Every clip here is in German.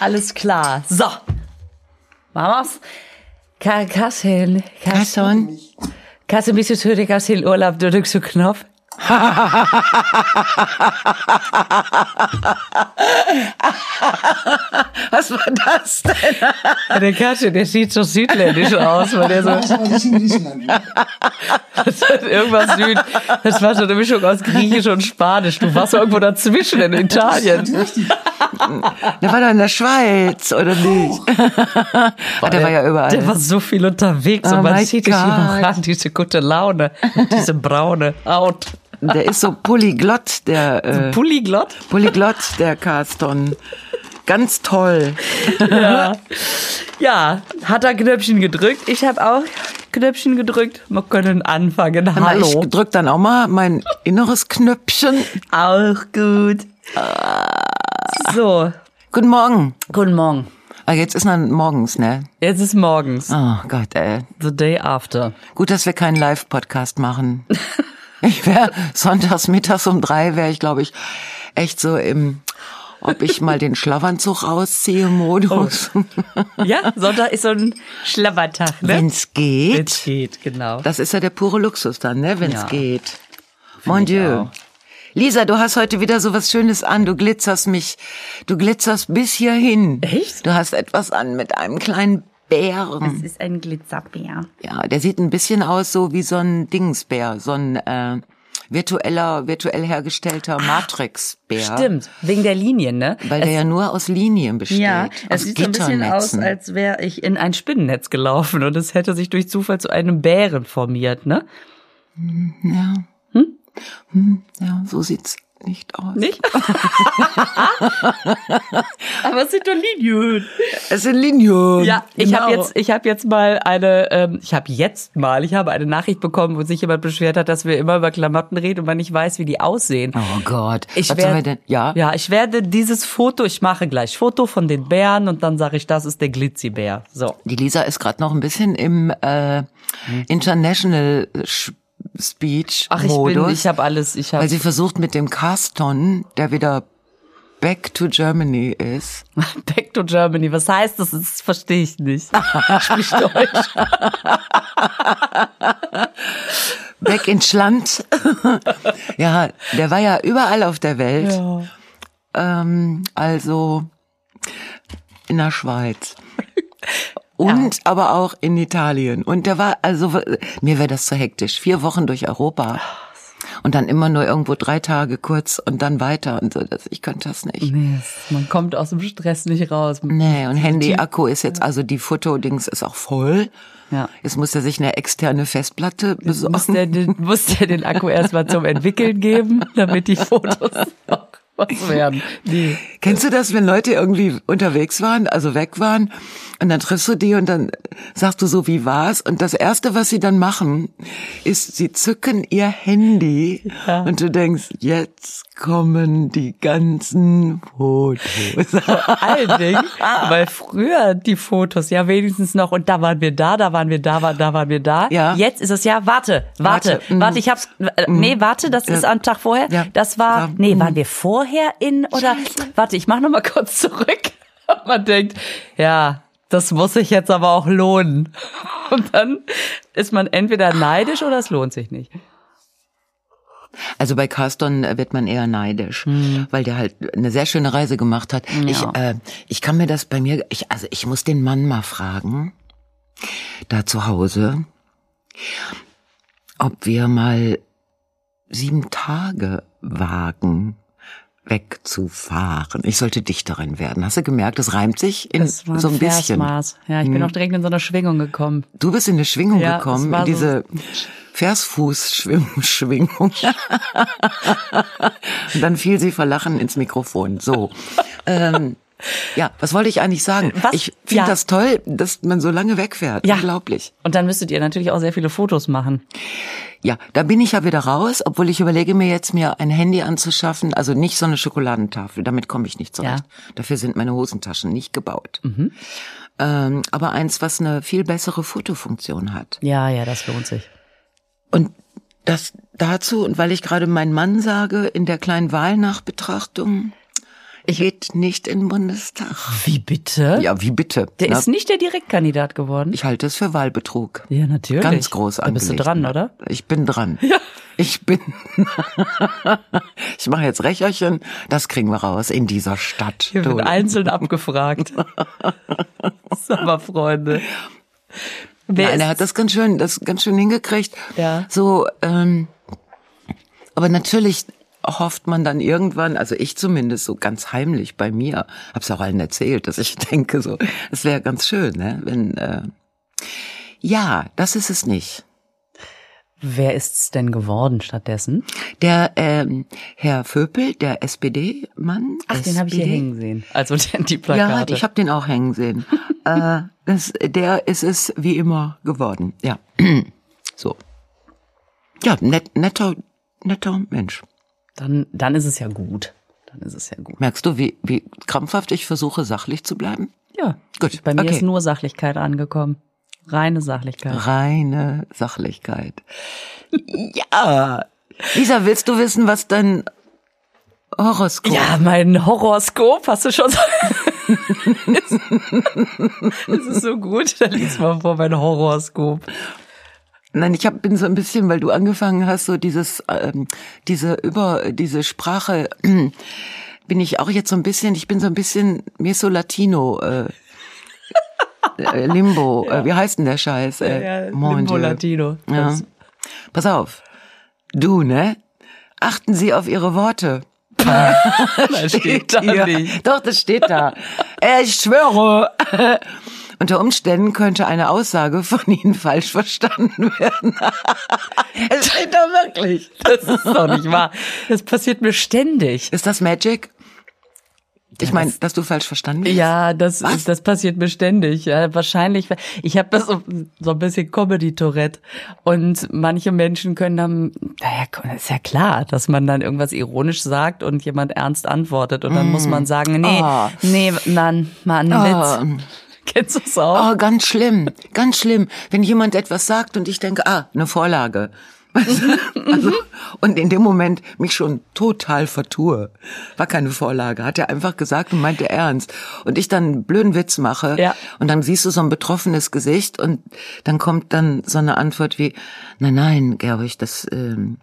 Alles klar. So. Mamas. Ka Kassin. Kasson? Kassin, bist du zurück aus dem Urlaub? Du drückst so Knopf. Was war das denn? Der Katze, der sieht so südländisch aus, weil der so, Das war nicht in Griechenland. das hat irgendwas Süd, das war so eine Mischung aus Griechisch und Spanisch. Du warst irgendwo dazwischen in Italien. Richtig. Der war doch in der Schweiz, oder nicht? Ah, der war ja überall. Der war so viel unterwegs Oh und man sieht dich immer an, diese gute Laune, diese braune Haut. Der ist so polyglott, der äh, Polyglott? Polyglott, der Carston. Ganz toll. Ja. ja, hat er Knöpfchen gedrückt. Ich habe auch Knöpfchen gedrückt. Wir können anfangen. Hallo. Ich drück dann auch mal mein inneres Knöpfchen. Auch gut. So, Guten Morgen. guten Morgen. Ah, jetzt ist dann morgens, ne? Jetzt ist morgens. Oh Gott, ey. The day after. Gut, dass wir keinen Live-Podcast machen. Ich wäre sonntags mittags um drei, wäre ich, glaube ich, echt so im, ob ich mal den Schlafanzug ausziehe, Modus. Ja, Sonntag ist so ein Schlabbertag, ne? Wenn's geht. Wenn's geht, genau. Das ist ja der pure Luxus dann, ne? Wenn's Ja. geht. Mon ich Dieu. auch. Lisa, du hast heute wieder so was Schönes an. Du glitzerst mich, du glitzerst bis hierhin. Echt? Du hast etwas an mit einem kleinen Bären. ist ein Glitzerbär. Ja, der sieht ein bisschen aus so wie so ein Dingsbär, so ein äh, virtueller, virtuell hergestellter Matrixbär. Stimmt, wegen der Linien, ne? Weil der ja nur aus Linien besteht. Ja, es sieht so ein bisschen aus, als wäre ich in ein Spinnennetz gelaufen und es hätte sich durch Zufall zu einem Bären formiert, ne? Ja. Hm? Ja, so sieht's nicht aus. Nicht? Aber es sind doch Linien. Es sind Linien. Ja, ich genau. habe jetzt, ich habe jetzt mal eine, ähm, ich habe jetzt mal, ich habe eine Nachricht bekommen, wo sich jemand beschwert hat, dass wir immer über Klamotten reden und man nicht weiß, wie die aussehen. Oh Gott. Ich Was werd- sollen wir denn? Ja. Ja, ich werde dieses Foto, ich mache gleich Foto von den Bären und dann sage ich, das ist der Glitzy-Bär. So. Die Lisa ist gerade noch ein bisschen im äh, International Sch- Speech Ach, ich Modus, bin, ich habe alles, ich habe weil sie versucht mit dem Carston, der wieder back to Germany ist. Back to Germany. Was heißt das? Das verstehe ich nicht. Sprich Deutsch. Back ins Land. ja, der war ja überall auf der Welt. Ja. Ähm, also in der Schweiz. Und aber auch in Italien. Und der war, also mir wäre das zu hektisch. Vier Wochen durch Europa. Und dann immer nur irgendwo drei Tage kurz und dann weiter und so. Das, ich könnte das nicht. Nee, man kommt aus dem Stress nicht raus. Nee, und Handy-Akku ist jetzt, also die Fotodings ist auch voll. Ja. Jetzt muss er sich eine externe Festplatte Muss besorgen. der, den, muss der den Akku erstmal zum Entwickeln geben, damit die Fotos was werden. Nee. Kennst du das, wenn Leute irgendwie unterwegs waren, also weg waren, und dann triffst du die und dann sagst du so, wie war's? Und das erste, was sie dann machen, ist, sie zücken ihr Handy Ja. und du denkst, jetzt kommen die ganzen Fotos. Vor allen Dingen, weil früher die Fotos ja wenigstens noch und da waren wir da, da waren wir da, da waren wir da. Ja. Jetzt ist es ja, warte, warte, Warte, warte, mhm. ich hab's, äh, nee, warte, das ist am Tag vorher. Ja. Das war, Ja. nee, waren wir vorher in oder, warte, ich mach noch mal kurz zurück. Man denkt, ja, das muss sich jetzt aber auch lohnen. Und dann ist man entweder neidisch oder es lohnt sich nicht. Also bei Carston äh, wird man eher neidisch, weil der halt eine sehr schöne Reise gemacht hat. Ich, äh, ich kann mir das bei mir, ich, also ich muss den Mann mal fragen, da zu Hause, ob wir mal sieben Tage wagen wegzufahren. Ich sollte Dichterin werden. Hast du gemerkt, das reimt sich in Das war so ein bisschen. Versmaß. Ja, ich bin auch direkt in so eine Schwingung gekommen. Du bist in eine Schwingung Ja, gekommen, in diese Versfuß-Schwingung. Und dann fiel sie vor Lachen ins Mikrofon. So. ähm, ja, was wollte ich eigentlich sagen? Was? Ich finde Ja. das toll, dass man so lange wegfährt. Ja. Unglaublich. Und dann müsstet ihr natürlich auch sehr viele Fotos machen. Ja, da bin ich ja wieder raus, obwohl ich überlege mir jetzt, mir ein Handy anzuschaffen. Also nicht so eine Schokoladentafel, damit komme ich nicht zurecht. Dafür sind meine Hosentaschen nicht gebaut. Mhm. Ähm, aber eins, was eine viel bessere Fotofunktion hat. Ja, ja, das lohnt sich. Und das dazu, und weil ich gerade mein Mann sage, in der kleinen Wahlnachbetrachtung, geht nicht in den Bundestag. Wie bitte? Ja, wie bitte? Der Na, ist nicht der Direktkandidat geworden. ich halte es für Wahlbetrug. ja, natürlich. Ganz groß Da bist du angelegt. dran, oder? Ich bin dran. Ja. Ich bin. ich mache jetzt Recherchen. Das kriegen wir raus in dieser Stadt. Hier Du. wird einzeln abgefragt. Sag mal, Freunde. Wer Nein, er hat das ganz schön, das ganz schön hingekriegt. Ja. So, ähm, aber natürlich hofft man dann irgendwann, also ich zumindest so ganz heimlich bei mir, hab's auch allen erzählt, dass ich denke so, es wäre ganz schön, ne, wenn äh, ja, das ist es nicht. Wer ist's denn geworden stattdessen? Der ähm, Herr Vöpel, der SPD-Mann. Ach, den habe ich hier SPD. hängen sehen. Also die, die Ja, Plakate. ich habe den auch hängen sehen. äh, das, der ist es wie immer geworden. Ja, so. Ja, net, netter, netter Mensch. Dann, dann ist es ja gut. Dann ist es ja gut. Merkst du, wie, wie krampfhaft ich versuche, sachlich zu bleiben? Ja. Gut, Bei mir okay. ist nur Sachlichkeit angekommen. Reine Sachlichkeit. Reine Sachlichkeit. ja. Lisa, willst du wissen, was dein Horoskop Ja, mein Horoskop, hast du schon so. das ist so gut. Da liest man vor mein Horoskop. Nein, ich hab, bin so ein bisschen, weil du angefangen hast, so dieses, ähm, diese über diese Sprache, bin ich auch jetzt so ein bisschen, ich bin so ein bisschen Meso Latino, äh, äh, Limbo, äh, wie heißt denn der Scheiß? Äh, mon Limbo Dieu. Latino. Ja. Pass auf, du, ne? Achten Sie auf Ihre Worte. Das steht da hier. nicht. Doch, das steht da. Äh, ich schwöre. Unter Umständen könnte eine Aussage von Ihnen falsch verstanden werden. es steht da wirklich. Das ist doch nicht wahr. Das passiert mir ständig. Ist das Magic? Ich meine, dass du falsch verstanden wirst? Ja, das ist, das passiert mir ständig. Ja, wahrscheinlich. Ich habe das so, so ein bisschen Comedy-Tourette und manche Menschen können dann, naja, ist ja klar, dass man dann irgendwas ironisch sagt und jemand ernst antwortet und dann muss man sagen, nee, Oh. nee, Mann, Mann, Oh. Kennst du es auch? Oh, ganz schlimm, ganz schlimm. Wenn jemand etwas sagt und ich denke, ah, eine Vorlage. Du? also, und in dem Moment mich schon total vertue. War keine Vorlage, hat er einfach gesagt und meinte ernst. Und ich dann einen blöden Witz mache Ja. und dann siehst du so ein betroffenes Gesicht und dann kommt dann so eine Antwort wie, nein, nein, Gerwig, das, ähm,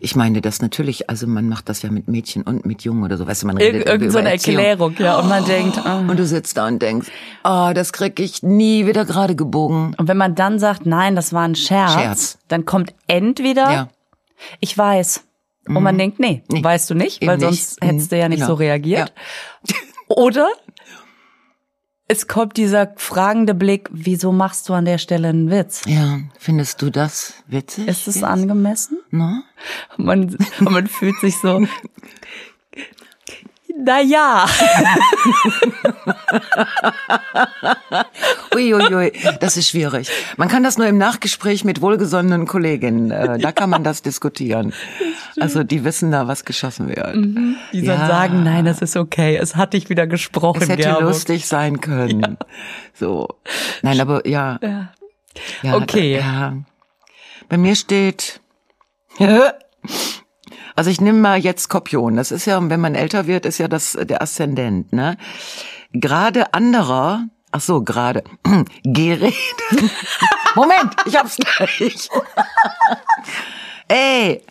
ich meine das natürlich, also man macht das ja mit Mädchen und mit Jungen oder so, weißt du, man Ir redet irgend so eine Erziehung. Erklärung, ja. Und man denkt, ah. Und du sitzt da und denkst, oh, das krieg ich nie wieder gerade gebogen. und wenn man dann sagt, nein, das war ein Scherz, Scherz. dann kommt entweder, Ja. ich weiß. Und man denkt, nee, Nee. weißt du nicht, Eben weil nicht. sonst hättest du ja nicht Genau. so reagiert. Ja. Oder es kommt dieser fragende Blick, wieso machst du an der Stelle einen Witz? Ja, findest du das witzig? Ist es jetzt? angemessen? Ne? Man, man fühlt sich so, na ja. Uiuiui, das ist schwierig. Man kann das nur im Nachgespräch mit wohlgesonnenen Kolleginnen. Äh, da kann man das diskutieren. Also die wissen da, was geschossen wird. Die dann Ja. sagen, nein, das ist okay, es hat dich wieder gesprochen, Es hätte Gerburg. lustig sein können. So. Nein, aber ja. Ja. ja Okay. Ja. Bei mir steht. Also ich nehme mal jetzt Skorpion. Das ist ja, wenn man älter wird, ist ja das der Aszendent, ne? Gerade anderer, ach so, gerade Gerede. Moment, ich hab's gleich. Ey,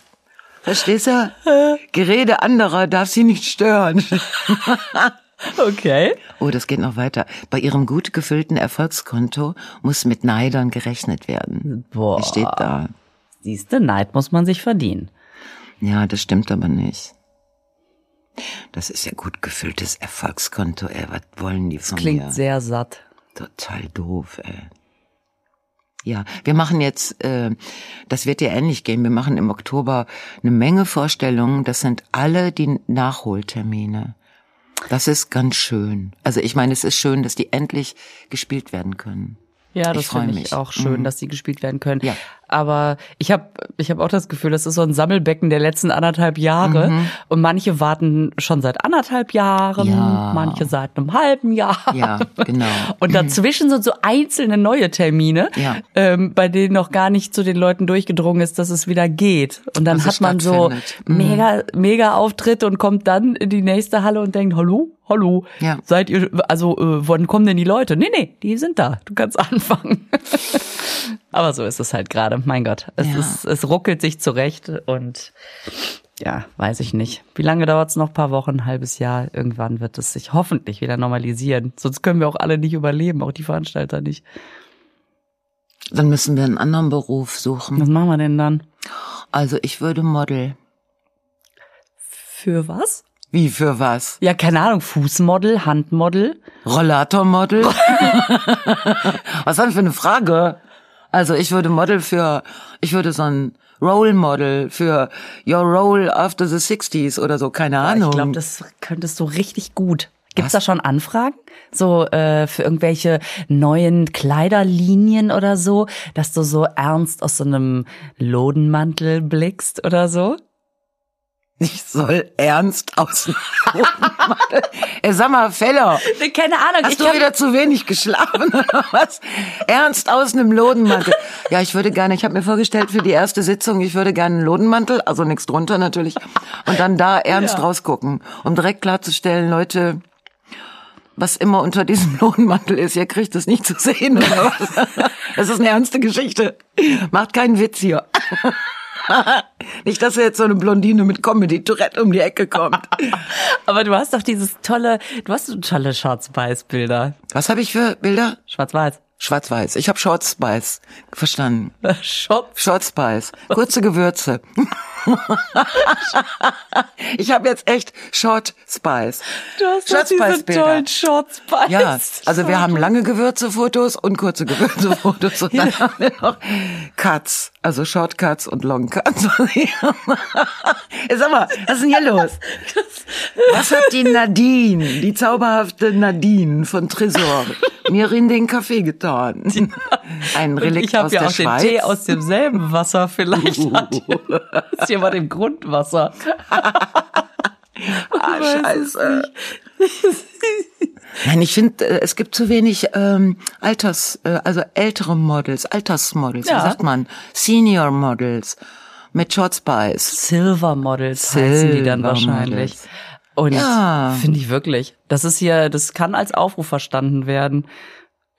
verstehst du? Gerede anderer darf sie nicht stören. Okay. Oh, das geht noch weiter. Bei ihrem gut gefüllten Erfolgskonto muss mit Neidern gerechnet werden. Boah. Wie steht da? Siehste, Neid muss man sich verdienen. Ja, das stimmt aber nicht. Das ist ja gut gefülltes Erfolgskonto, ey. Was wollen die von Klingt mir? sehr satt. Total doof, ey. Ja, wir machen jetzt, äh, das wird dir ähnlich gehen, wir machen im Oktober eine Menge Vorstellungen. Das sind alle die Nachholtermine. Das ist ganz schön. Also ich meine, es ist schön, dass die endlich gespielt werden können. Ja, Ich das freu finde mich. ich auch schön, Mhm. dass die gespielt werden können. Ja. Aber ich habe ich hab auch das Gefühl, das ist so ein Sammelbecken der letzten anderthalb Jahre. Mhm. Und manche warten schon seit anderthalb Jahren, Ja. manche seit einem halben Jahr. Ja, genau. Und dazwischen sind so einzelne neue Termine, Ja. ähm, bei denen noch gar nicht zu den Leuten durchgedrungen ist, dass es wieder geht. Und dann hat man so. Mhm. mega, mega Auftritte und kommt dann in die nächste Halle und denkt, hallo, hallo, Ja. seid ihr, also äh, wann kommen denn die Leute? Nee, nee, die sind da. Du kannst anfangen. Aber so ist es halt gerade. Mein Gott, es Ja. ist, es ruckelt sich zurecht und ja, weiß ich nicht. Wie lange dauert's noch? Ein paar Wochen, ein halbes Jahr. Irgendwann wird es sich hoffentlich wieder normalisieren. Sonst können wir auch alle nicht überleben, auch die Veranstalter nicht. Dann müssen wir einen anderen Beruf suchen. Was machen wir denn dann? Also ich würde Model. Für was? Wie für was? Ja, keine Ahnung. Fußmodel, Handmodel. Rollatormodel? was war denn für eine Frage? Also ich würde Model für, ich würde so ein Role Model für Your Role After the 60s oder so, keine Ahnung. Ich glaube, das könntest du richtig gut. Gibt's Was? da schon Anfragen? So äh, für irgendwelche neuen Kleiderlinien oder so, dass du so ernst aus so einem Lodenmantel blickst oder so? Ich soll ernst aus. Ey, sag mal, Feller, Keine Ahnung. hast ich du wieder zu wenig geschlafen oder was? Ernst aus einem Lodenmantel. Ja, ich würde gerne, ich habe mir vorgestellt für die erste Sitzung, ich würde gerne einen Lodenmantel, also nichts drunter natürlich, und dann da ernst Ja. rausgucken, um direkt klarzustellen, Leute, was immer unter diesem Lodenmantel ist, ihr kriegt es nicht zu sehen oder was? Das ist eine ernste Geschichte. Macht keinen Witz hier. Nicht, dass jetzt so eine Blondine mit Comedy-Tourette um die Ecke kommt. Aber du hast doch dieses tolle, du hast so tolle Schwarz-Weiß-Bilder. Was habe ich für Bilder? Schwarz-Weiß. Schwarz-Weiß. Ich habe Short Spice. Verstanden. Schotz. Short Spice. Kurze Gewürze. ich habe jetzt echt Short Spice. Du hast Short diese Spice-Bilder. tollen Schwarz-Weiß. Ja, also wir haben lange Gewürzefotos und kurze Gewürzefotos und dann haben wir noch Cuts, also Short Cuts und Long Cuts. Sag mal, was ist denn hier los? Was hat die Nadine, die zauberhafte Nadine von Tresor, mir in den Kaffee getan? Ein Relikt ich aus ja der auch Schweiz. den Tee aus demselben Wasser. Vielleicht hat ist jemand im Grundwasser. Ah, scheiße. Nein, ich finde, äh, es gibt zu wenig ähm, Alters, äh, also ältere Models, Altersmodels, Ja. wie sagt man? Senior Models mit Short Spice. Silver Models heißen die dann Silver wahrscheinlich. Models. Und Ja. finde ich wirklich. Das ist hier, das kann als Aufruf verstanden werden.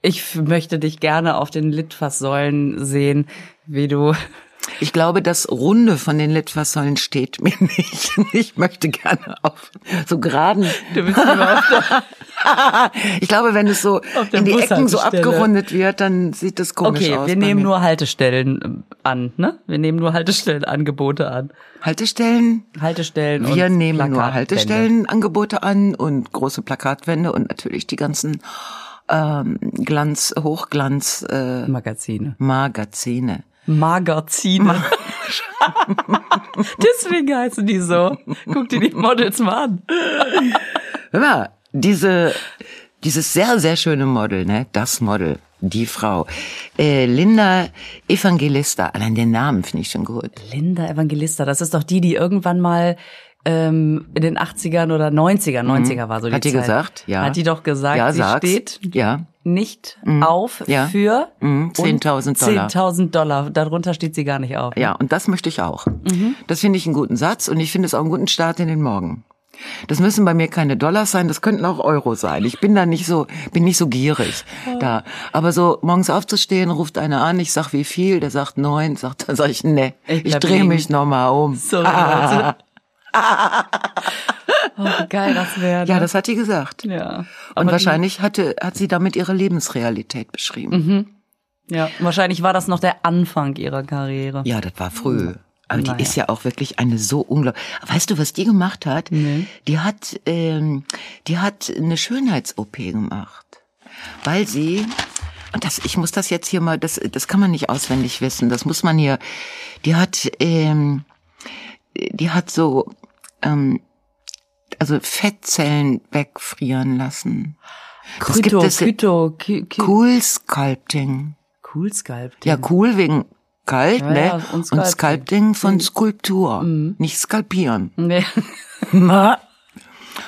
Ich möchte dich gerne auf den Litfaßsäulen sehen, wie du. Ich glaube, das Runde von den Litfaßsäulen steht mir nicht. Ich möchte gerne auf so geraden. Du bist lieber auf der ich glaube, wenn es so in die Ecken so abgerundet wird, dann sieht das komisch Okay, aus. wir bei nehmen nur Haltestellen ähm, an, ne? Wir nehmen nur Haltestellenangebote an. Haltestellen. Haltestellen Wir nehmen nur. Haltestellenangebote an und große Plakatwände und natürlich die ganzen ähm, Glanz, Hochglanz äh, Magazine. Magazine. Magazine. Deswegen heißen die so. Guck dir die Models mal an. Hör mal, diese, dieses sehr, sehr schöne Model, ne, das Model, die Frau, äh, Linda Evangelista, allein den Namen finde ich schon gut. Linda Evangelista, das ist doch die, die irgendwann mal ähm, in den 80ern oder 90er, 90er war so die Mhm. Hat die Zeit. gesagt? Ja. Hat die doch gesagt, Ja, sie sag's. steht Ja. nicht auf Ja. für Mhm, 10.000 Dollar. 10.000 Dollar. Darunter steht sie gar nicht auf. Ja, und das möchte ich auch. Das finde ich einen guten Satz und ich finde es auch einen guten Start in den Morgen. Das müssen bei mir keine Dollars sein, das könnten auch Euro sein. Ich bin da nicht so, bin nicht so gierig da. Aber so morgens aufzustehen, ruft einer an, ich sag wie viel, der sagt neun, sagt, dann sag ich, ne, Ich ich, drehe mich nochmal um. So, Leute. Oh, wie geil das wäre. Ja, das hat die gesagt. ja. Und wahrscheinlich hatte, hat sie damit ihre Lebensrealität beschrieben. Die, ja, wahrscheinlich war das noch der Anfang ihrer Karriere. Ja, das war früh. Aber die Naja. ist ja auch wirklich eine so unglaublich. Weißt du, was die gemacht hat? Die hat, ähm, die hat eine Schönheits-OP gemacht, weil sie und das, ich muss das jetzt hier mal, das, das kann man nicht auswendig wissen. Das muss man hier. Die hat, ähm, die hat so, ähm, also Fettzellen wegfrieren lassen. Das gibt es- Kyto, Ky- Ky- Cool Sculpting. Cool Sculpt. Ja, cool wegen kalt, Ja, ne? ja, und und Sculpting. Mhm. Sculpting von Skulptur, nicht skalpieren. Nee.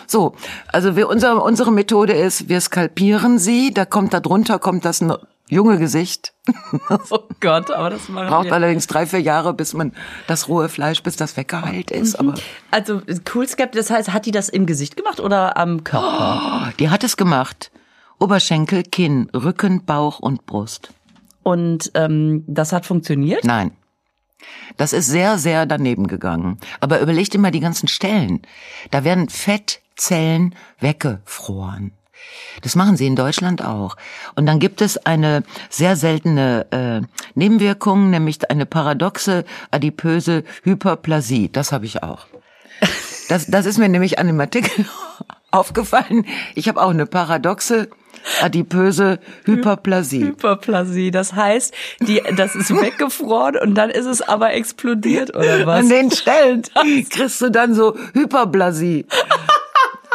So, also wir, unser, unsere Methode ist, wir skalpieren sie, da kommt da drunter kommt das junge Gesicht. Oh Gott, aber das machen Braucht wir. allerdings drei, vier Jahre, bis man das rohe Fleisch, bis das weggeheilt ist. Aber Also Coolscap, das heißt, hat die das im Gesicht gemacht oder am Körper? oh, die hat es gemacht. Oberschenkel, Kinn, Rücken, Bauch und Brust. Und ähm, das hat funktioniert? Nein. Das ist sehr, sehr daneben gegangen. Aber überlegt immer die ganzen Stellen. Da werden Fettzellen weggefroren. Das machen sie in Deutschland auch. Und dann gibt es eine sehr seltene äh, Nebenwirkung, nämlich eine paradoxe adipöse Hyperplasie. Das habe ich auch. Das, das ist mir nämlich an dem Artikel aufgefallen. Ich habe auch eine paradoxe adipöse Hyperplasie. Hyperplasie, das heißt, die, das ist weggefroren und dann ist es aber explodiert oder was? An den Stellen kriegst du dann so Hyperplasie.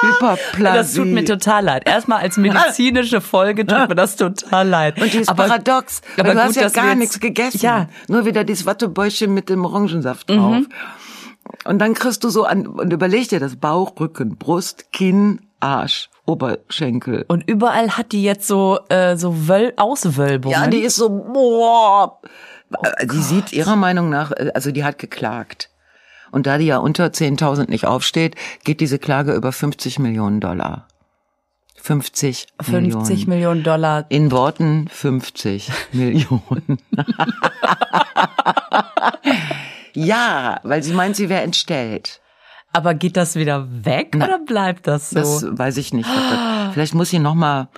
Hyperplasie. Das tut mir total leid. Erstmal als medizinische Folge tut mir das total leid. Und die ist aber, paradox. aber du gut, hast ja gar nichts gegessen. Ja. Nur wieder dieses Wattebäuschen mit dem Orangensaft drauf. Mhm. Und dann kriegst du so an, und überleg dir das Bauch, Rücken, Brust, Kinn, Arsch, Oberschenkel. Und überall hat die jetzt so, äh, so Wöl Auswölbungen. Ja, die ist so, boah. die sieht ihrer Meinung nach, äh, also die hat geklagt. Und da die ja unter 10.000 nicht aufsteht, geht diese Klage über 50 Millionen Dollar. 50, 50 Millionen. Millionen Dollar. In Worten 50 Millionen. ja, weil sie meint, sie wäre entstellt. Aber geht das wieder weg oder bleibt das so? Das weiß ich nicht. Vielleicht muss sie noch mal,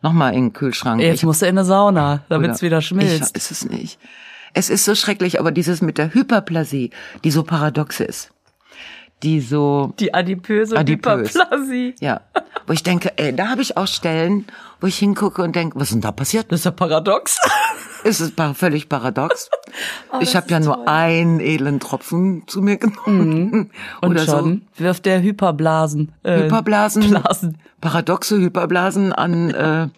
noch mal in den Kühlschrank. Jetzt musst du in eine Sauna, damit es wieder Ich schmilzt. weiß es nicht. Es ist so schrecklich, aber dieses mit der Hyperplasie, die so paradox ist, die so, Die adipöse Adipös. Hyperplasie. ja, wo ich denke, ey, da habe ich auch Stellen, wo ich hingucke und denke, was ist denn da passiert? Das ist ja paradox. Es ist völlig paradox. Oh, ich habe ja nur einen edlen Tropfen zu mir genommen. Mhm. Und Oder schon wirft der Hyperblasen. so Äh, Hyperblasen, Blasen. paradoxe Hyperblasen an, äh,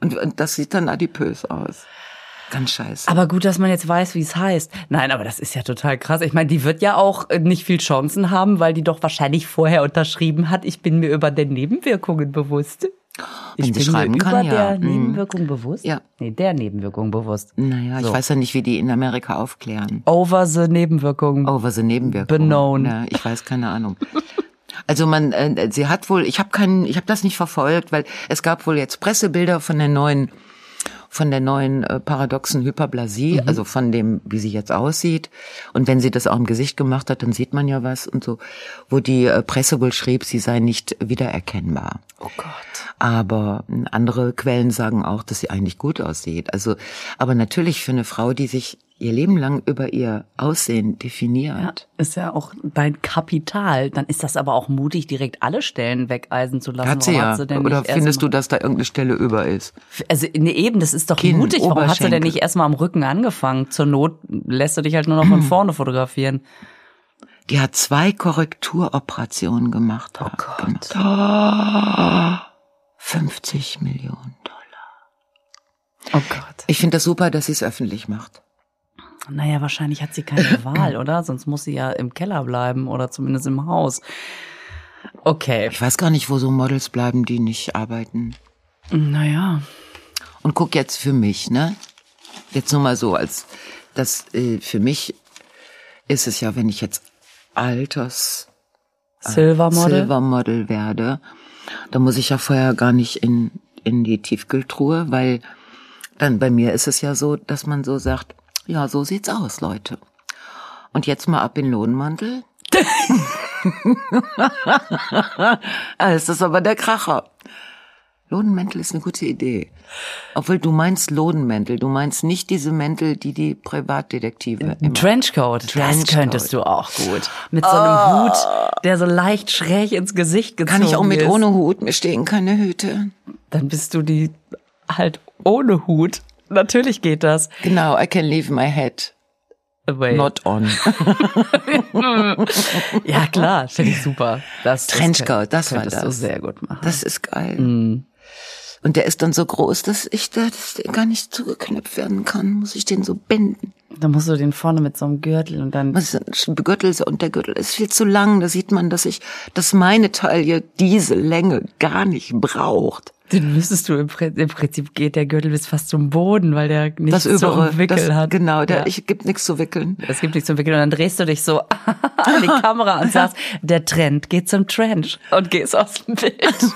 und, und das sieht dann adipös aus. Ganz scheiße. Aber gut, dass man jetzt weiß, wie es heißt. Nein, aber das ist ja total krass. Ich meine, die wird ja auch äh, nicht viel Chancen haben, weil die doch wahrscheinlich vorher unterschrieben hat. Ich bin mir über den Nebenwirkungen bewusst. Ich bin mir kann, über ja. der Mhm. Nebenwirkung bewusst. Ja. Nee, der Nebenwirkung bewusst. Naja, So. ich weiß ja nicht, wie die in Amerika aufklären. Over the Nebenwirkung. Was sind Nebenwirkungen? Beknown. Ja, ich weiß keine Ahnung. Also man, äh, sie hat wohl, ich habe keinen, ich habe das nicht verfolgt, weil es gab wohl jetzt Pressebilder von der neuen, von der neuen äh, paradoxen Hyperplasie, Mhm. also von dem, wie sie jetzt aussieht. Und wenn sie das auch im Gesicht gemacht hat, dann sieht man ja was und so, wo die äh, Presse wohl schrieb, sie sei nicht wiedererkennbar. Oh Gott. Aber äh, andere Quellen sagen auch, dass sie eigentlich gut aussieht. Also, aber natürlich für eine Frau, die sich ihr Leben lang über ihr Aussehen definiert. Ja, ist ja auch dein Kapital. Dann ist das aber auch mutig, direkt alle Stellen wegeisen zu lassen. Hat sie ja. hat sie Oder findest du, dass da irgendeine Stelle über ist? Also, nee, eben, das ist doch Kinn, mutig. Warum hat sie denn nicht erstmal am Rücken angefangen? Zur Not lässt du dich halt nur noch von vorne fotografieren. Die hat zwei Korrekturoperationen gemacht. Oh Gott. Oh, 50 Millionen Dollar. Oh Gott. Ich finde das super, dass sie es öffentlich macht. Naja, wahrscheinlich hat sie keine Wahl, oder? Sonst muss sie ja im Keller bleiben oder zumindest im Haus. Okay. Ich weiß gar nicht, wo so Models bleiben, die nicht arbeiten. Naja. Und guck jetzt für mich, ne? Jetzt nur mal so, als das äh, für mich ist es ja, wenn ich jetzt Alters Silvermodel. Silvermodel werde, dann muss ich ja vorher gar nicht in in die Tiefkühltruhe, weil dann bei mir ist es ja so, dass man so sagt, ja, so sieht's aus, Leute. Und jetzt mal ab in Lohnmantel. ah, ist das aber der Kracher. Lodenmäntel ist eine gute Idee. Obwohl du meinst Lodenmäntel, du meinst nicht diese Mäntel, die die Privatdetektive immer. Trenchcoat. Das Trenchcoat. könntest du auch gut. Mit so einem Hut, der so leicht schräg ins Gesicht gezogen Kann ich auch mit ist. ohne Hut, mir stehen keine Hüte. Dann bist du die halt ohne Hut. Natürlich geht das. Genau, I can leave my head Away. not on. ja, klar, finde ich super. Das, Trenchcoat, das war könntest du das. sehr gut machen. Das ist geil. Mhm. Und der ist dann so groß, dass ich da dass gar nicht zugeknöpft werden kann. Muss ich den so binden. Da musst du den vorne mit so einem Gürtel und dann. Was ist ein Gürtel und der Gürtel ist viel zu lang. Da sieht man, dass ich, dass meine Taille diese Länge gar nicht braucht. Den müsstest du im, im Prinzip geht der Gürtel bis fast zum Boden, weil der nicht Das so Übere, einen Wickel das, hat. genau, der, ja. ich gibt nichts zu wickeln. Es gibt nichts zum Wickeln und dann drehst du dich so an die Kamera und sagst, der Trend geht zum Trench und gehst aus dem Bild.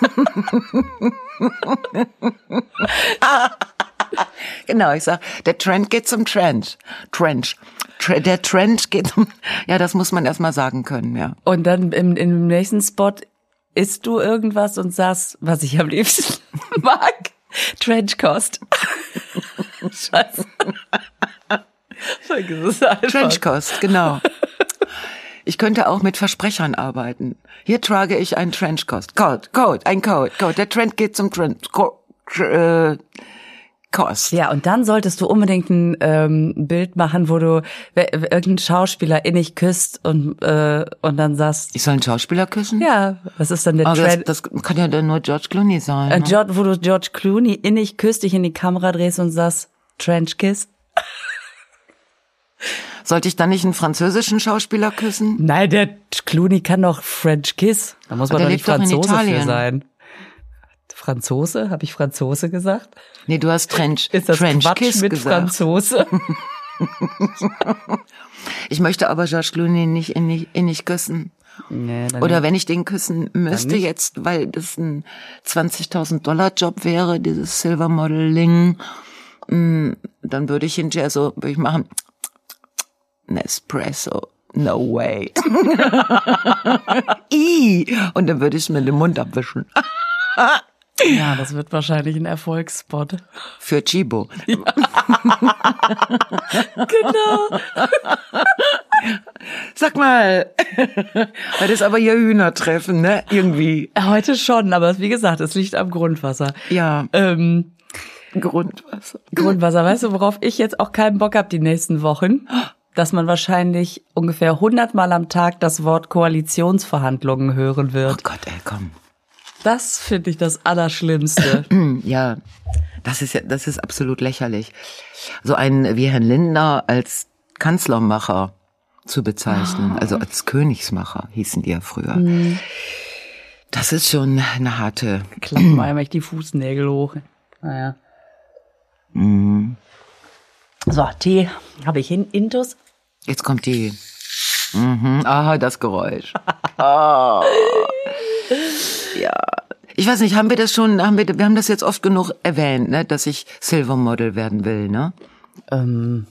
Genau, ich sag, der Trend geht zum Trench. Trench. Tre der Trend geht zum, ja, das muss man erst mal sagen können, ja. Und dann im, im nächsten Spot isst du irgendwas und sagst, was ich am liebsten mag. Trenchcost. Scheiße. Vergiss es genau. Ich könnte auch mit Versprechern arbeiten. Hier trage ich einen Trenchcost. Code, Code, ein Code, Code. Der Trend geht zum Trend. Co äh, Cost. Ja, und dann solltest du unbedingt ein ähm, Bild machen, wo du irgendeinen Schauspieler innig küsst und, äh, und dann sagst, Ich soll einen Schauspieler küssen? ja, was ist dann der Aber das, Trend? das kann ja dann nur George Clooney sein. Äh, ne? George, wo du George Clooney innig küsst, dich in die Kamera drehst und sagst, Trench Kiss? Sollte ich dann nicht einen französischen Schauspieler küssen? Nein, der Clooney kann doch French Kiss. Da muss man doch nicht Franzose für sein. Franzose? Habe ich Franzose gesagt? Nee, du hast Trench, Ist das Trench Quatsch Kiss mit gesagt. Franzose? Ich möchte aber George Clooney nicht innig, innig küssen. nee, Oder wenn ich den küssen müsste jetzt, weil das ein 20.000 Dollar Job wäre, dieses Silver Modeling, mm, dann würde ich hinterher so, würde ich machen, Nespresso, no way. I, und dann würde ich mir den Mund abwischen. Ja, das wird wahrscheinlich ein Erfolgsspot. Für Chibo. Genau. Sag mal, das ist aber hier Hühnertreffen, ne? Irgendwie. Heute schon, aber wie gesagt, es liegt am Grundwasser. Ja, Ähm, Grundwasser. Grundwasser, weißt du, worauf ich jetzt auch keinen Bock hab die nächsten Wochen? Dass man wahrscheinlich ungefähr 100 Mal am Tag das Wort Koalitionsverhandlungen hören Oh wird. Gott, ey, komm. Das finde ich das Allerschlimmste. Ja, das ist ja, das ist absolut lächerlich. So einen wie Herrn Lindner als Kanzlermacher zu bezeichnen, also als Königsmacher hießen die ja früher. Das ist schon eine harte. Klappen wir einmal die Fußnägel hoch. Naja. So, Tee habe ich hin. Intus. Jetzt kommt die. Mhm. Ah, das Geräusch. Ah. Ja. Ich weiß nicht, haben wir das schon, haben wir, wir haben das jetzt oft genug erwähnt, ne, dass ich Silver Model werden will, ne? Ähm,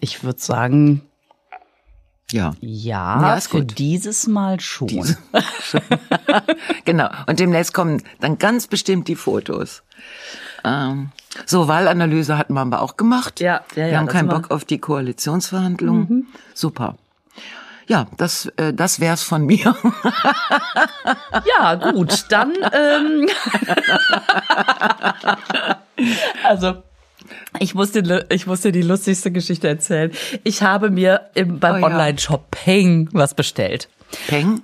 ich würde sagen, Ja. ja, Ja, ist für gut. dieses Mal schon. Genau. Und demnächst kommen dann ganz bestimmt die Fotos. Ähm, so, Wahlanalyse hatten wir aber auch gemacht. Ja, ja, ja, Wir haben keinen. Bock auf die Koalitionsverhandlungen. Super. Ja, das, äh, das wär's von mir. Ja, gut, dann. Ähm, also. Ich muss, dir, ich muss dir die lustigste Geschichte erzählen. Ich habe mir im, beim Oh ja. Online-Shop Peng was bestellt. Peng?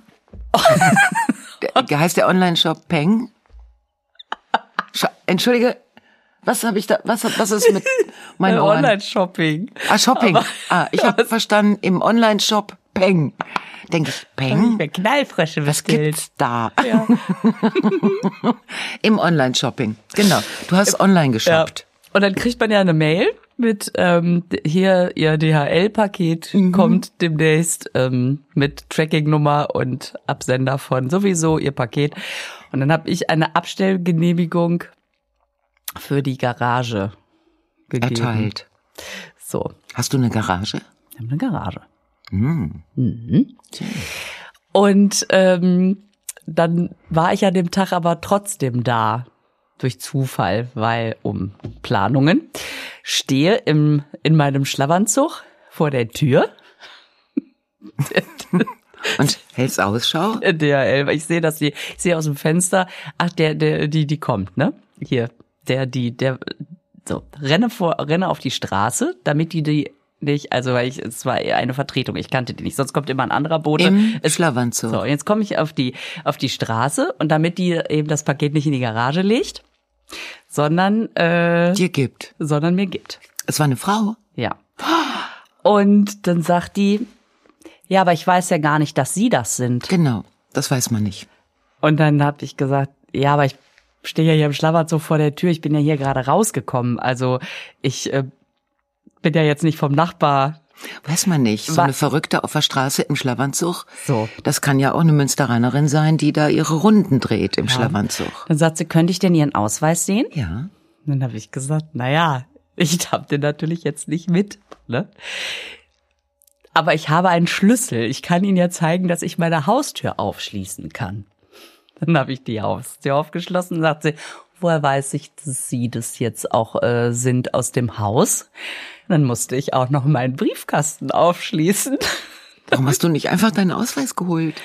der, heißt der Online-Shop Peng? Scha Entschuldige, was habe ich da, was, was ist mit Ohren? Online-Shopping. Ah, Shopping. Aber- ah, ich habe verstanden, im Online-Shop Peng. Denke ich, Peng? Der Knallfrische Was bestellt. gibt's da? Ja. Im Online-Shopping. Genau. Du hast online geshoppt. Und dann kriegt man ja eine Mail mit ähm, hier ihr DHL-Paket Mhm. kommt demnächst ähm, mit Tracking-Nummer und Absender von sowieso ihr Paket. Und dann habe ich eine Abstellgenehmigung für die Garage gegeben. Erteilt. So, Hast du eine Garage? wir haben eine Garage. Hm. Mhm. Und ähm, dann war ich an dem Tag aber trotzdem da durch Zufall, weil um Planungen stehe im in meinem Schlafanzug vor der Tür Und hältst Ausschau? DHL, weil ich sehe, dass die ich sehe aus dem Fenster, ach der der die die kommt, ne? Hier, der die der so renne vor renne auf die Straße, damit die die nicht, also weil ich es war eher eine Vertretung, ich kannte die nicht, sonst kommt immer ein anderer Bote. Im Es Schlafanzug. So, jetzt komme ich auf die, auf die Straße und damit die eben das Paket nicht in die Garage legt, sondern äh, Dir gibt. sondern mir gibt. Es war eine Frau. Ja. Und dann sagt die, ja, aber ich weiß ja gar nicht, dass Sie das sind. Genau. Das weiß man nicht. Und dann habe ich gesagt, ja, aber ich stehe ja hier im Schlafanzug vor der Tür. Ich bin ja hier gerade rausgekommen. Also ich äh, bin ja jetzt nicht vom Nachbar. Weiß man nicht. So eine Verrückte auf der Straße im Schlafanzug. So. Das kann ja auch eine Münsteranerin sein, die da ihre Runden dreht im Schlafanzug. Dann sagt sie, könnte ich denn Ihren Ausweis sehen? Ja. Dann habe ich gesagt, na ja, ich hab den natürlich jetzt nicht mit, ne? Aber ich habe einen Schlüssel. Ich kann Ihnen ja zeigen, dass ich meine Haustür aufschließen kann. Dann habe ich die Haustür aufgeschlossen und sagt sie, woher weiß ich, dass Sie das jetzt auch äh, sind aus dem Haus? Dann musste ich auch noch meinen Briefkasten aufschließen. Warum hast du nicht einfach deinen Ausweis geholt?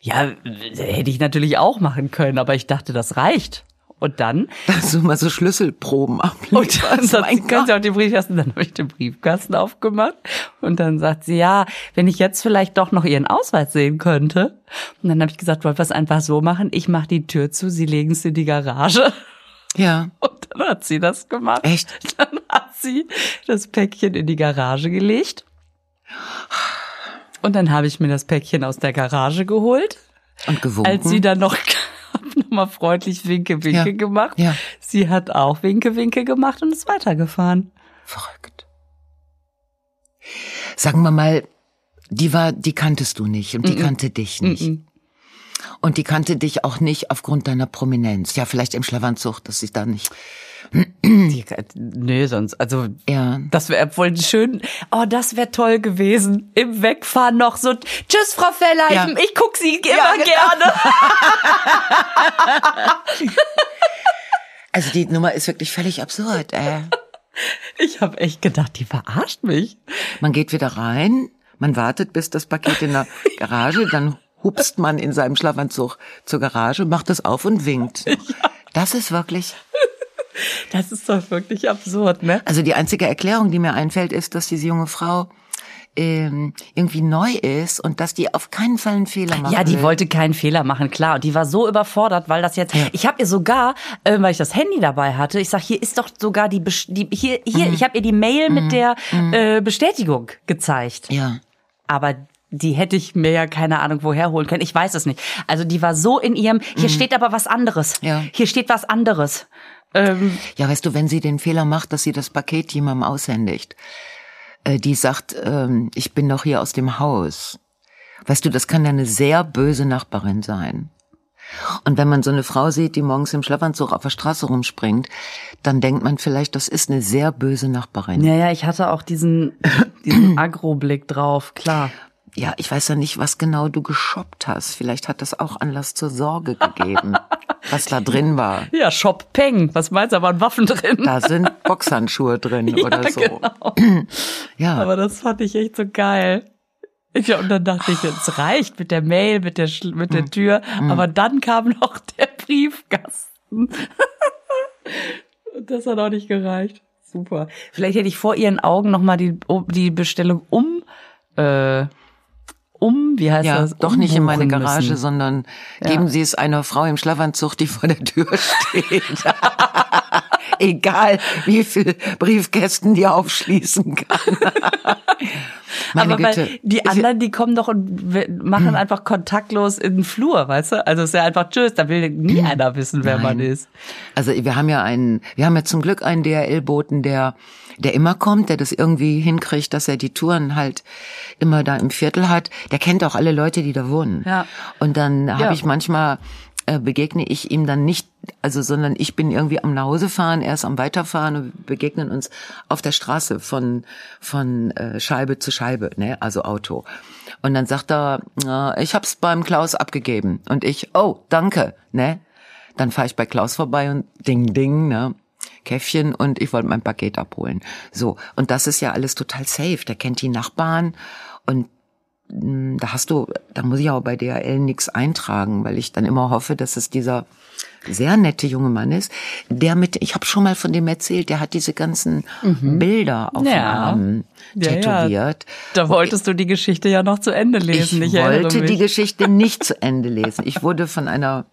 Ja, hätte ich natürlich auch machen können, aber ich dachte, das reicht. Und dann Dass du mal so Schlüsselproben Und ablieferst. dann sagt sie, können Sie auch den Briefkasten, dann habe ich den Briefkasten aufgemacht. Und dann sagt sie, ja, wenn ich jetzt vielleicht doch noch Ihren Ausweis sehen könnte. Und dann habe ich gesagt, wollen wir es einfach so machen, ich mache die Tür zu, Sie legen es in die Garage. Ja. Und dann hat sie das gemacht. Echt? Dann hat sie das Päckchen in die Garage gelegt. Und dann habe ich mir das Päckchen aus der Garage geholt. Und gewunken. Als sie dann noch nochmal freundlich Winke, Winke Ja, gemacht. ja. Sie hat auch Winke, Winke gemacht und ist weitergefahren. Verrückt. Sagen wir mal, die war, die kanntest du nicht und die kannte dich nicht. Und die kannte dich auch nicht aufgrund deiner Prominenz. Ja, vielleicht im Schlafanzug, dass sie da nicht. Die, nö, sonst, also, Ja. das wäre wohl schön, oh, das wäre toll gewesen. Im Wegfahren noch so, tschüss, Frau Feller, Ja. ich, guck Sie immer genau. gerne. Also die Nummer ist wirklich völlig absurd. Äh. Ich habe echt gedacht, die verarscht mich. Man geht wieder rein, man wartet, bis das Paket in der Garage, dann hupst man in seinem Schlafanzug zur Garage, macht es auf und winkt. Das ist wirklich. Das ist doch wirklich absurd, ne? Also die einzige Erklärung, die mir einfällt, ist, dass diese junge Frau ähm, irgendwie neu ist und dass die auf keinen Fall einen Fehler macht. Ja, die wollte keinen Fehler machen, klar. Und die war so überfordert, weil das jetzt. Ich habe ihr sogar, äh, weil ich das Handy dabei hatte, ich sag, hier ist doch sogar die, Bes- die hier, hier, Mhm. ich habe ihr die Mail mit der äh, Bestätigung gezeigt. Ja. Aber die hätte ich mir ja keine Ahnung woher holen können. Ich weiß es nicht. Also die war so in ihrem. Hier steht aber was anderes. Ja. Hier steht was anderes. Ähm, Ja, weißt du, wenn sie den Fehler macht, dass sie das Paket jemandem aushändigt, äh, die sagt, ähm, ich bin doch hier aus dem Haus. Weißt du, das kann ja eine sehr böse Nachbarin sein. Und wenn man so eine Frau sieht, die morgens im Schlafanzug auf der Straße rumspringt, dann denkt man vielleicht, das ist eine sehr böse Nachbarin. ja, ja, ich hatte auch diesen, diesen Agro-Blick drauf, klar. Ja, ich weiß ja nicht, was genau du geshoppt hast. Vielleicht hat das auch Anlass zur Sorge gegeben, was da drin war. Ja, Shop Peng. Was meinst du, da waren Waffen drin? Da sind Boxhandschuhe drin oder so. genau. Ja, Aber das fand ich echt so geil. Ja, und dann dachte ich, es reicht mit der Mail, mit der, mit der Tür. Aber dann kam noch der Briefkasten. und das hat auch nicht gereicht. Super. Vielleicht hätte ich vor ihren Augen noch mal die, die Bestellung um, äh, um, wie heißt ja, das? doch nicht in meine Garage, müssen. sondern geben Sie es einer Frau im Schlafanzug, die vor der Tür steht. Egal, wie viel Briefkästen die aufschließen kann. Meine Aber Güte. weil die ja- anderen, die kommen doch und machen einfach kontaktlos in den Flur, weißt du? Also es ist ja einfach tschüss, da will nie einer wissen, wer man Nein. ist. Also wir haben ja einen, wir haben ja zum Glück einen DHL-Boten, der, der immer kommt, der das irgendwie hinkriegt, dass er die Touren halt immer da im Viertel hat. Der kennt auch alle Leute, die da wohnen. Ja. Und dann habe Ja. ich manchmal äh, begegne ich ihm dann nicht, also sondern ich bin irgendwie am Nachhausefahren, er ist am Weiterfahren und wir begegnen uns auf der Straße von von äh, Scheibe zu Scheibe, ne, also Auto. Und dann sagt er, äh, ich hab's beim Klaus abgegeben und ich, oh, danke, ne? Dann fahre ich bei Klaus vorbei und ding ding, ne? Käffchen und ich wollte mein Paket abholen. So, und das ist ja alles total safe. Der kennt die Nachbarn und mh, da hast du, da muss ich auch bei DHL nichts eintragen, weil ich dann immer hoffe, dass es dieser sehr nette junge Mann ist, der mit, ich habe schon mal von dem erzählt, der hat diese ganzen Bilder auf dem Ja. Arm Ja, ja. tätowiert. Da wolltest du die Geschichte ja noch zu Ende lesen. Ich Ich, wollte die Geschichte nicht zu Ende lesen. Ich wurde von einer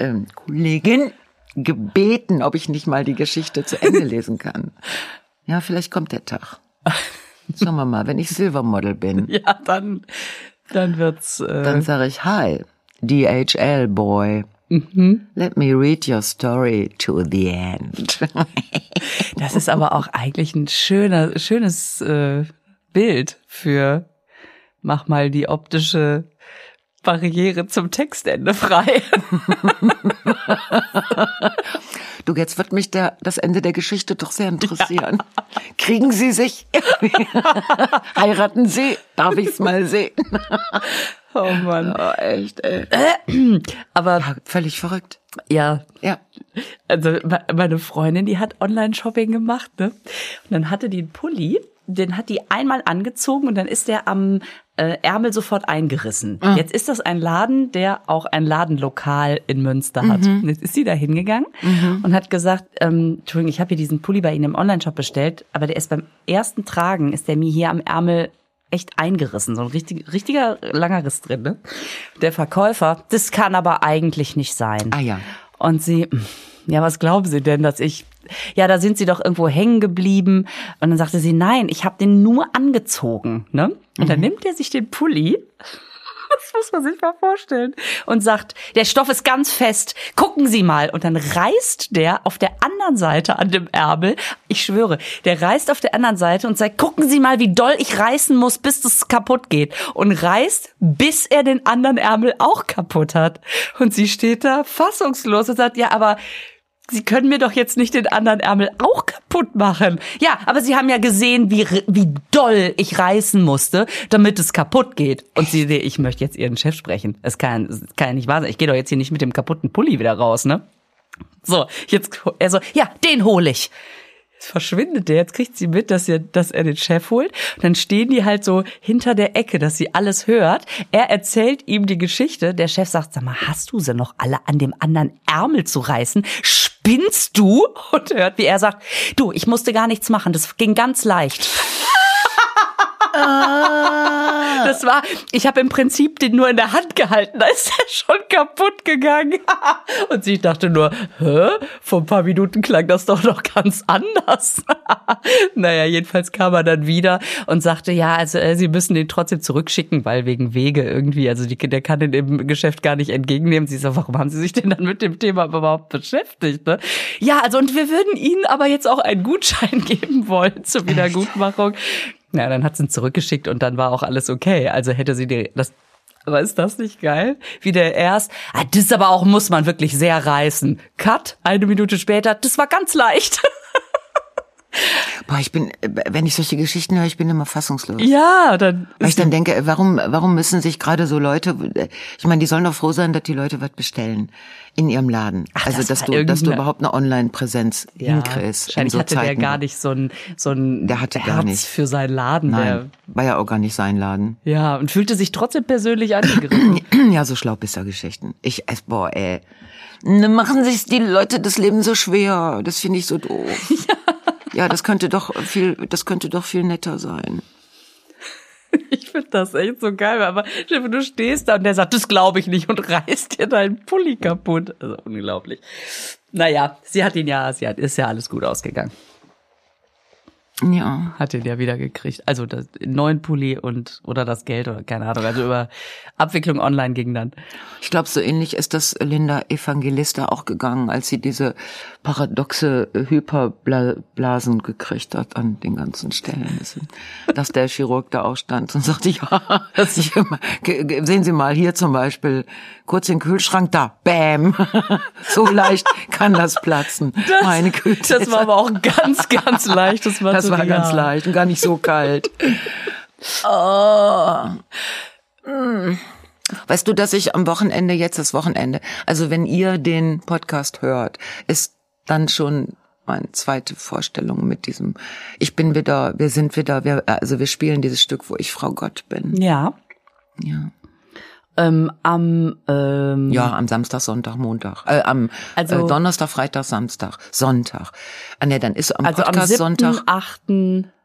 ähm, Kollegin gebeten, ob ich nicht mal die Geschichte zu Ende lesen kann. Ja, vielleicht kommt der Tag. Schauen wir mal, wenn ich Silvermodel bin. Ja, dann, dann wird's. Äh Dann sage ich, hi, DHL Boy. Let me read your story to the end. Das ist aber auch eigentlich ein schöner, schönes äh, Bild für mach mal die optische Barriere zum Textende frei. Du, jetzt wird mich der, das Ende der Geschichte doch sehr interessieren. Kriegen Sie sich? Heiraten Sie? Darf ich's mal sehen? Oh Mann. Oh, echt, ey. Aber Völlig verrückt. ja, Ja. also me- meine Freundin, die hat Online-Shopping gemacht, ne? Und dann hatte die einen Pulli, den hat die einmal angezogen und dann ist der am äh, Ärmel sofort eingerissen. Jetzt ist das ein Laden, der auch ein Ladenlokal in Münster hat. Und Jetzt ist sie da hingegangen und hat gesagt, ähm, Entschuldigung, ich habe hier diesen Pulli bei Ihnen im Online-Shop bestellt, aber der ist beim ersten Tragen, ist der mir hier am Ärmel echt eingerissen, so ein richtig, richtiger langer Riss drin. Ne? Der Verkäufer, das kann aber eigentlich nicht sein. Ah ja. Und sie, ja, was glauben Sie denn, dass ich, ja, da sind Sie doch irgendwo hängen geblieben. Und dann sagte sie, nein, ich habe den nur angezogen. Ne? Und dann nimmt er sich den Pulli, das muss man sich mal vorstellen, und sagt, der Stoff ist ganz fest, gucken Sie mal. Und dann reißt der auf der anderen Seite an dem Ärmel, ich schwöre, der reißt auf der anderen Seite und sagt, gucken Sie mal, wie doll ich reißen muss, bis das kaputt geht. Und reißt, bis er den anderen Ärmel auch kaputt hat. Und sie steht da fassungslos und sagt, ja, aber Sie können mir doch jetzt nicht den anderen Ärmel auch kaputt machen. Ja, aber Sie haben ja gesehen, wie, wie doll ich reißen musste, damit es kaputt geht. Und Sie, ich möchte jetzt Ihren Chef sprechen. Es kann, es kann ja nicht wahr sein. Ich gehe doch jetzt hier nicht mit dem kaputten Pulli wieder raus, ne? So, jetzt, er so, ja, den hole ich. Jetzt verschwindet der, jetzt kriegt sie mit, dass er, dass er den Chef holt. Und dann stehen die halt so hinter der Ecke, dass sie alles hört. Er erzählt ihm die Geschichte. Der Chef sagt, sag mal, hast du sie noch alle an dem anderen Ärmel zu reißen? Spinnst du? Und hört, wie er sagt, du, ich musste gar nichts machen, das ging ganz leicht. Das war, ich habe im Prinzip den nur in der Hand gehalten, da ist er schon kaputt gegangen. Und sie dachte nur, hä? Vor ein paar Minuten klang das doch noch ganz anders. naja, jedenfalls kam er dann wieder und sagte, ja, also äh, sie müssen den trotzdem zurückschicken, weil wegen Wege irgendwie, also die, der kann den im Geschäft gar nicht entgegennehmen. Sie so, warum haben Sie sich denn dann mit dem Thema überhaupt beschäftigt? Ne? Ja, also und wir würden Ihnen aber jetzt auch einen Gutschein geben wollen zur Wiedergutmachung. Na, dann hat sie ihn zurückgeschickt und dann war auch alles okay. Also hätte sie dir das aber ist das nicht geil? Wie der erst, ah, das aber auch muss man wirklich sehr reißen. Cut, eine Minute später, das war ganz leicht. Boah, ich bin, wenn ich solche Geschichten höre, ich bin immer fassungslos. ja, dann Weil ich dann denke, warum, warum müssen sich gerade so Leute, ich meine, die sollen doch froh sein, dass die Leute was bestellen in ihrem Laden. Ach, also, das dass du, dass du überhaupt eine Online-Präsenz ja, hinkriegst. in wahrscheinlich so hatte der Zeiten. gar nicht so ein, so ein Der hatte Herz gar nicht. für seinen Laden. Nein, war ja auch gar nicht sein Laden. Der, ja, und fühlte sich trotzdem persönlich angegriffen. Ja, so Schlaupisser-Geschichten. Ich, es- boah, ey. Ne, machen sich die Leute das Leben so schwer. Das finde ich so doof. Ja. Ja, das könnte doch viel, das könnte doch viel netter sein. Ich finde das echt so geil, aber vor, du stehst da und der sagt, das glaube ich nicht und reißt dir deinen Pulli kaputt. Also unglaublich. Naja, sie hat ihn ja, sie hat, ist ja alles gut ausgegangen. Ja. Hat ihn ja wieder gekriegt. Also das den neuen Pulli und oder das Geld oder keine Ahnung. Also über Abwicklung online ging dann. Ich glaube, so ähnlich ist das Linda Evangelista auch gegangen, als sie diese paradoxe Hyperblasen gekriegt hat an den ganzen Stellen. Dass der Chirurg da auch stand und sagte, ja, ich sehen Sie mal hier zum Beispiel, kurz in den Kühlschrank, da, bam. So leicht kann das platzen. Meine Güte. Das war aber auch ganz, ganz leicht. Das war, Das so, war ganz leicht und gar nicht so kalt. oh. Mm. Weißt du, dass ich am Wochenende, jetzt das Wochenende, also wenn ihr den Podcast hört, ist dann schon meine zweite Vorstellung mit diesem, ich bin wieder, wir sind wieder, wir, also wir spielen dieses Stück, wo ich Frau Gott bin. Ja. Ja. Ähm, am ähm, Ja, am Samstag, Sonntag, Montag. Äh, am Also- äh, Donnerstag, Freitag, Samstag, Sonntag. Ah, ne, dann ist am also am Podcast 7., Sonntag. 8.,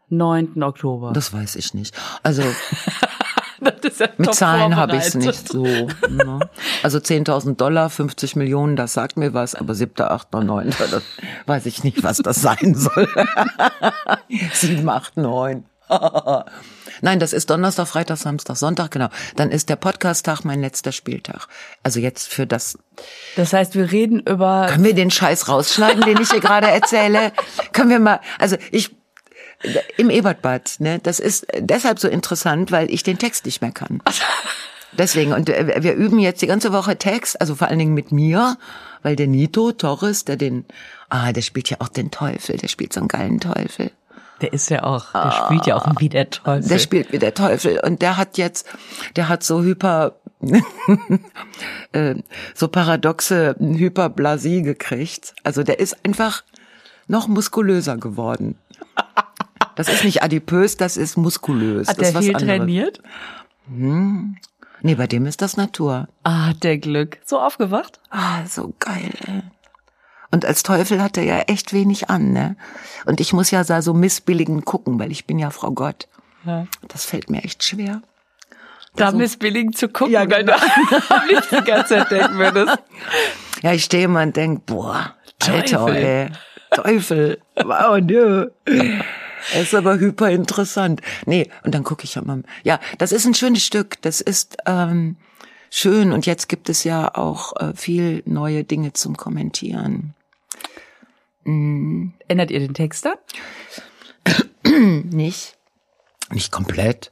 9. Oktober. Das weiß ich nicht. Also ja Mit Zahlen habe ich es nicht so. Ne? Also 10.000 Dollar, 50 Millionen, das sagt mir was, aber 7., 8., 9., das weiß ich nicht, was das sein soll. 7, 8, 9. Nein, das ist Donnerstag, Freitag, Samstag, Sonntag, genau. Dann ist der Podcast-Tag mein letzter Spieltag. Also jetzt für das. Das heißt, wir reden über Können wir den Scheiß rausschneiden, den ich hier gerade erzähle? Können wir mal, also ich, im Ebertbad, ne, das ist deshalb so interessant, weil ich den Text nicht mehr kann. Deswegen, und äh, wir üben jetzt die ganze Woche Text, also vor allen Dingen mit mir, weil der Nito Torres, der den, ah, der spielt ja auch den Teufel, der spielt so einen geilen Teufel. Der ist ja auch, der spielt ja auch wie der Teufel. Der spielt wie der Teufel und der hat jetzt, der hat so hyper, äh, so paradoxe Hyperblasie gekriegt. Also der ist einfach noch muskulöser geworden. Das ist nicht adipös, das ist muskulös. Hat das der viel anderes. trainiert? Nee, bei dem ist das Natur. Ah, der Glück. So aufgewacht? Ah, so geil. Und als Teufel hat er ja echt wenig an, ne? Und ich muss ja da so missbilligend gucken, weil ich bin ja Frau Gott. Ja. Das fällt mir echt schwer. Da missbilligend zu gucken, Ja, weil genau. du am liebsten die ganze Zeit denken würdest. Ja, ich stehe immer und denk, boah, Alter, Teufel. ey. Teufel. Wow, nö. Das ist aber hyper interessant. Nee, und dann gucke ich ja mal. Ja, das ist ein schönes Stück. Das ist ähm, schön. Und jetzt gibt es ja auch äh, viel neue Dinge zum Kommentieren. Ändert ihr den Text dann? Nicht? Nicht komplett.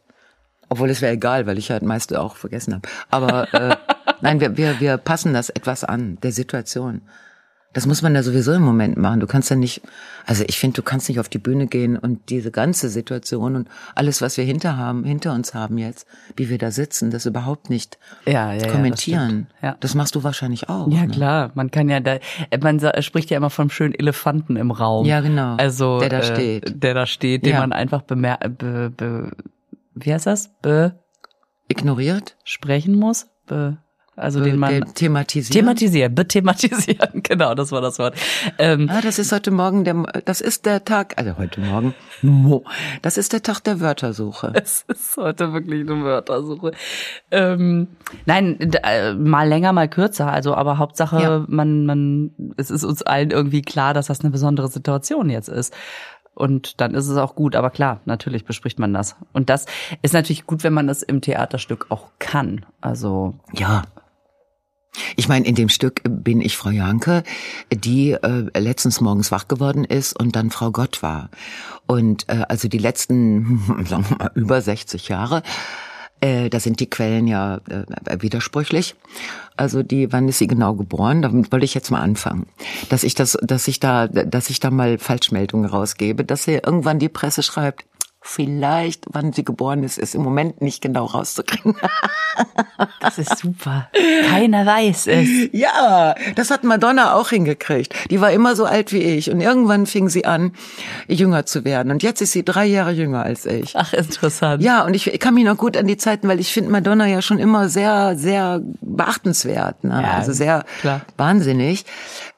Obwohl es wäre egal, weil ich halt meiste auch vergessen habe. Aber äh, nein, wir, wir, wir passen das etwas an, der Situation. Das muss man ja sowieso im Moment machen. Du kannst ja nicht, also ich finde, du kannst nicht auf die Bühne gehen und diese ganze Situation und alles, was wir hinter haben, hinter uns haben jetzt, wie wir da sitzen, das überhaupt nicht Ja, ja, das kommentieren. Ja. Das machst du wahrscheinlich auch. Ja, ne? klar. Man kann ja da, man spricht ja immer vom schönen Elefanten im Raum. Ja, genau. Also, Der da äh, steht. Der da steht, den man einfach bemer be, be, wie heißt das? Ignoriert? Besprechen muss? Be, also den man thematisiert? thematisieren, bethematisieren, genau, das war das Wort. Ähm, Ah, das ist heute Morgen der, das ist der Tag, also heute Morgen, Mo. das ist der Tag der Wörtersuche. Es ist heute wirklich eine Wörtersuche. Ähm, nein, äh, mal länger, mal kürzer. Also, aber Hauptsache, Ja. man, man, es ist uns allen irgendwie klar, dass das eine besondere Situation jetzt ist. Und dann ist es auch gut. Aber klar, natürlich bespricht man das. Und das ist natürlich gut, wenn man das im Theaterstück auch kann. Also, Ja. Ich meine, in dem Stück bin ich Frau Janke, die äh, letztens morgens wach geworden ist und dann Frau Gott war. Und äh, also die letzten, sagen wir mal, über 60 Jahre, äh, da sind die Quellen ja äh, widersprüchlich. Also die, wann ist sie genau geboren? Damit wollte ich jetzt mal anfangen, dass ich das, dass ich da, dass ich da mal Falschmeldungen rausgebe, dass sie irgendwann die Presse schreibt. Vielleicht, wann sie geboren ist, ist im Moment nicht genau rauszukriegen. das ist super. Keiner weiß es. Ja, das hat Madonna auch hingekriegt. Die war immer so alt wie ich und irgendwann fing sie an, jünger zu werden. Und jetzt ist sie drei Jahre jünger als ich. Ach, interessant. Ja, und ich, ich kann mich noch gut an die Zeiten, weil ich finde Madonna ja schon immer sehr, sehr beachtenswert, ne? Ja, also sehr klar. wahnsinnig.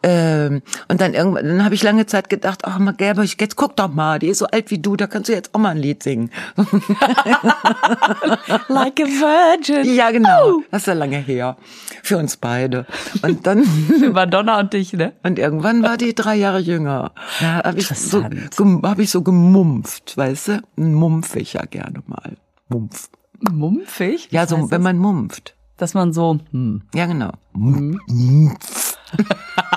Ähm, und dann irgendwann, dann habe ich lange Zeit gedacht, ach mal Gerber, jetzt guck doch mal, die ist so alt wie du, da kannst du jetzt auch mal ein Lied singen. Like a virgin. ja, genau, das ist ja lange her für uns beide. Und dann Madonna und dich, ne? Und irgendwann war die drei Jahre jünger. Da habe ich, so, hab ich so gemumpft, weißt du? Mumpf ich ja gerne mal. Mumpf. Mumpfig? Ja, so, wenn man mumpft. dass man so, hm. Ja, genau.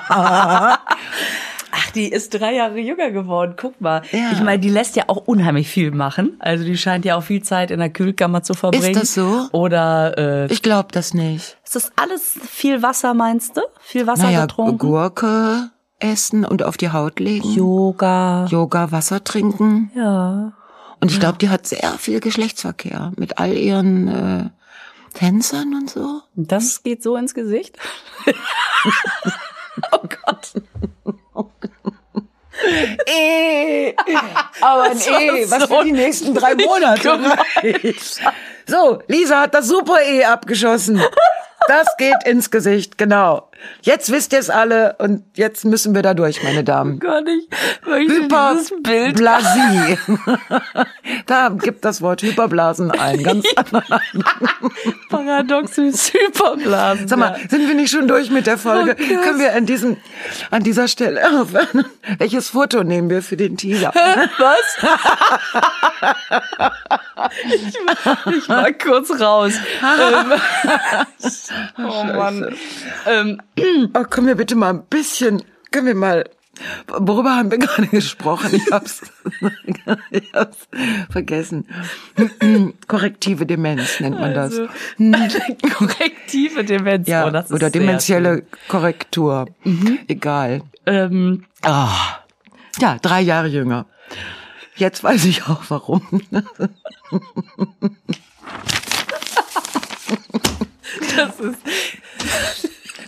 Ach, die ist drei Jahre jünger geworden. Guck mal. Ja. Ich meine, die lässt ja auch unheimlich viel machen. Also die scheint ja auch viel Zeit in der Kühlkammer zu verbringen. das so? Oder äh, Ich glaube das nicht. ist das alles viel Wasser, meinst du? Viel Wasser Naja, getrunken? Gurke essen und auf die Haut legen. Yoga. Yoga, Wasser trinken. Ja. Und ich glaube, die hat sehr viel Geschlechtsverkehr mit all ihren äh, Tänzern und so. Das geht so ins Gesicht. oh Gott. Eh, aber ein Das war E, was so für die nächsten drei Monate. So, Lisa hat das Super E abgeschossen. Das geht ins Gesicht, genau. Jetzt wisst ihr es alle und jetzt müssen wir da durch, meine Damen. Gar nicht. Hyperblasie. da gibt das Wort Hyperblasen ein. Ganz Paradoxes Hyperblasen. Sag mal, sind wir nicht schon durch mit der Folge? Oh Können wir an diesem, an dieser Stelle aufhören? Welches Foto nehmen wir für den Teaser? Was? ich, war, ich war kurz raus. ähm, oh Mann. Ähm, oh, können wir bitte mal ein bisschen, können wir mal, worüber haben wir gerade gesprochen? Ich hab's, ich hab's vergessen. Korrektive Demenz nennt man das. also, korrektive Demenz. Ja, oh, das ist oder sehr dementielle Korrektur. Egal. schön. Ähm, Ah. Ja, drei Jahre jünger. Jetzt weiß ich auch warum. das ist,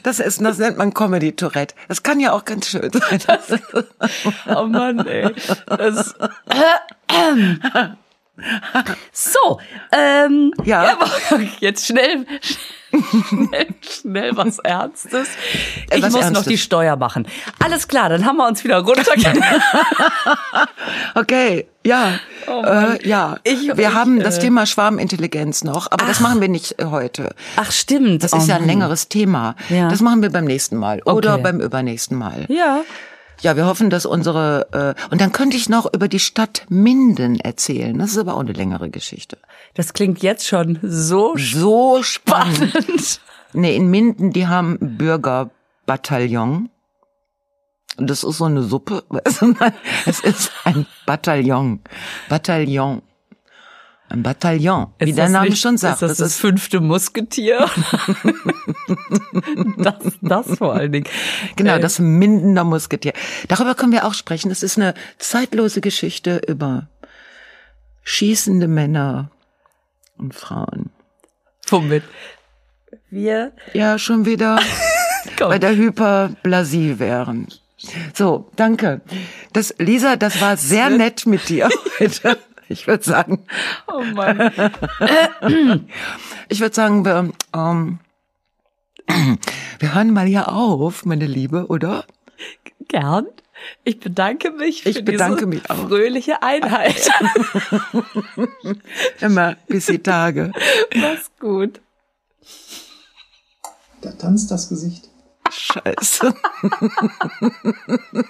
Das ist, das nennt man Comedy Tourette. Das kann ja auch ganz schön sein. oh Mann, ey. Das, so, ähm, Ja. jetzt schnell, schnell, schnell was Ernstes. Ich was muss noch Ernstes. die Steuer machen. Alles klar, dann haben wir uns wieder runtergegangen. Okay, ja, Oh äh, ja. Ich- wir ich, haben das äh, Thema Schwarmintelligenz noch, aber das machen wir nicht äh, heute. Ach, stimmt. Das ist Oh ja ein Mann. längeres Thema. Ja. Das machen wir beim nächsten Mal oder Okay. beim übernächsten Mal. Ja. Ja, wir hoffen, dass unsere äh, und dann könnte ich noch über die Stadt Minden erzählen. Das ist aber auch eine längere Geschichte. Das klingt jetzt schon so So spannend. spannend. Nee, in Minden, die haben Bürgerbataillon. Das ist so eine Suppe. Es ist ein Bataillon. Bataillon. Ein Bataillon, wie Ist der das Name nicht- schon sagt. Ist das das fünfte Musketier? das, das vor allen Dingen. Genau, Äh, das Mindener Musketier. Darüber können wir auch sprechen. Es ist eine zeitlose Geschichte über schießende Männer und Frauen. Womit? Wir Ja, schon wieder bei der Hyperblasie wären. So, danke. Das, Lisa, das war sehr nett mit dir heute. Ich würde sagen, Oh Mann. ich würde sagen, wir, ähm, wir hören mal hier auf, meine Liebe, oder? Gern. Ich bedanke mich für Ich bedanke diese mich auch. fröhliche Einheit. Immer bis die Tage. Mach's gut. Da tanzt das Gesicht. Scheiße.